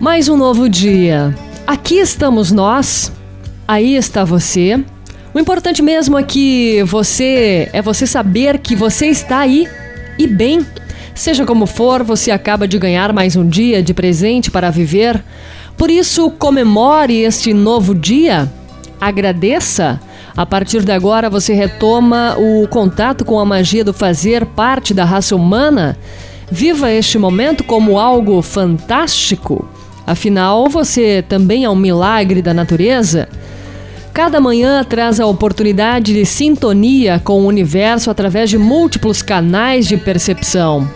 Mais um novo dia. Aqui estamos nós, aí está você. O importante mesmo é que você é você saber que você está aí e bem. Seja como for, você acaba de ganhar mais um dia de presente para viver. Por isso, comemore este novo dia. Agradeça. A partir de agora, você retoma o contato com a magia do fazer parte da raça humana. Viva este momento como algo fantástico. Afinal, você também é um milagre da natureza. Cada manhã traz a oportunidade de sintonia com o universo através de múltiplos canais de percepção.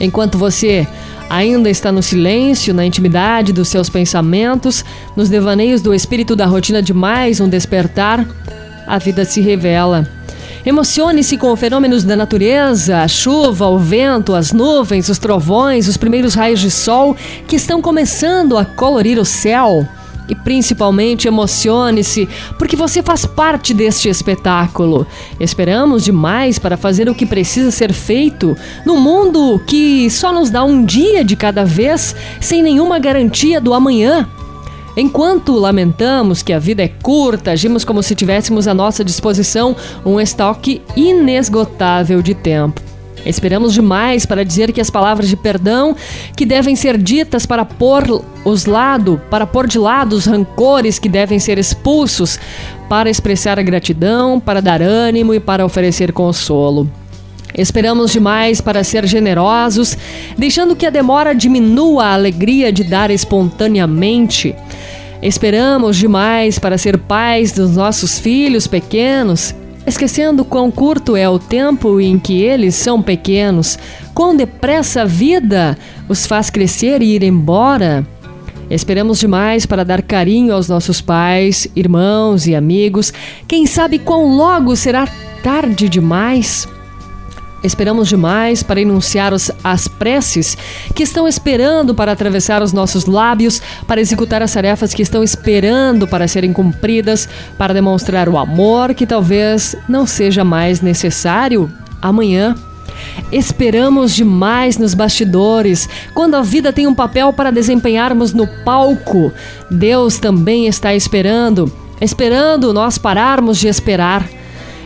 Enquanto você ainda está no silêncio, na intimidade dos seus pensamentos, nos devaneios do espírito da rotina de mais um despertar, a vida se revela. Emocione-se com fenômenos da natureza, a chuva, o vento, as nuvens, os trovões, os primeiros raios de sol que estão começando a colorir o céu. E principalmente emocione-se, porque você faz parte deste espetáculo. Esperamos demais para fazer o que precisa ser feito no mundo que só nos dá um dia de cada vez, sem nenhuma garantia do amanhã. Enquanto lamentamos que a vida é curta, agimos como se tivéssemos à nossa disposição um estoque inesgotável de tempo. Esperamos demais para dizer que as palavras de perdão que devem ser ditas para pôr os lado, para pôr de lado os rancores que devem ser expulsos, para expressar a gratidão, para dar ânimo e para oferecer consolo. Esperamos demais para ser generosos, deixando que a demora diminua a alegria de dar espontaneamente. Esperamos demais para ser pais dos nossos filhos pequenos, esquecendo quão curto é o tempo em que eles são pequenos, quão depressa a vida os faz crescer e ir embora. Esperamos demais para dar carinho aos nossos pais, irmãos e amigos. Quem sabe quão logo será tarde demais? Esperamos demais para enunciar os, as preces que estão esperando para atravessar os nossos lábios, para executar as tarefas que estão esperando para serem cumpridas, para demonstrar o amor que talvez não seja mais necessário amanhã. Esperamos demais nos bastidores, quando a vida tem um papel para desempenharmos no palco. Deus também está esperando, esperando nós pararmos de esperar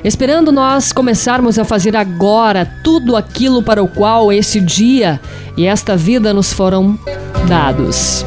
esperando nós começarmos a fazer agora tudo aquilo para o qual esse dia e esta vida nos foram dados.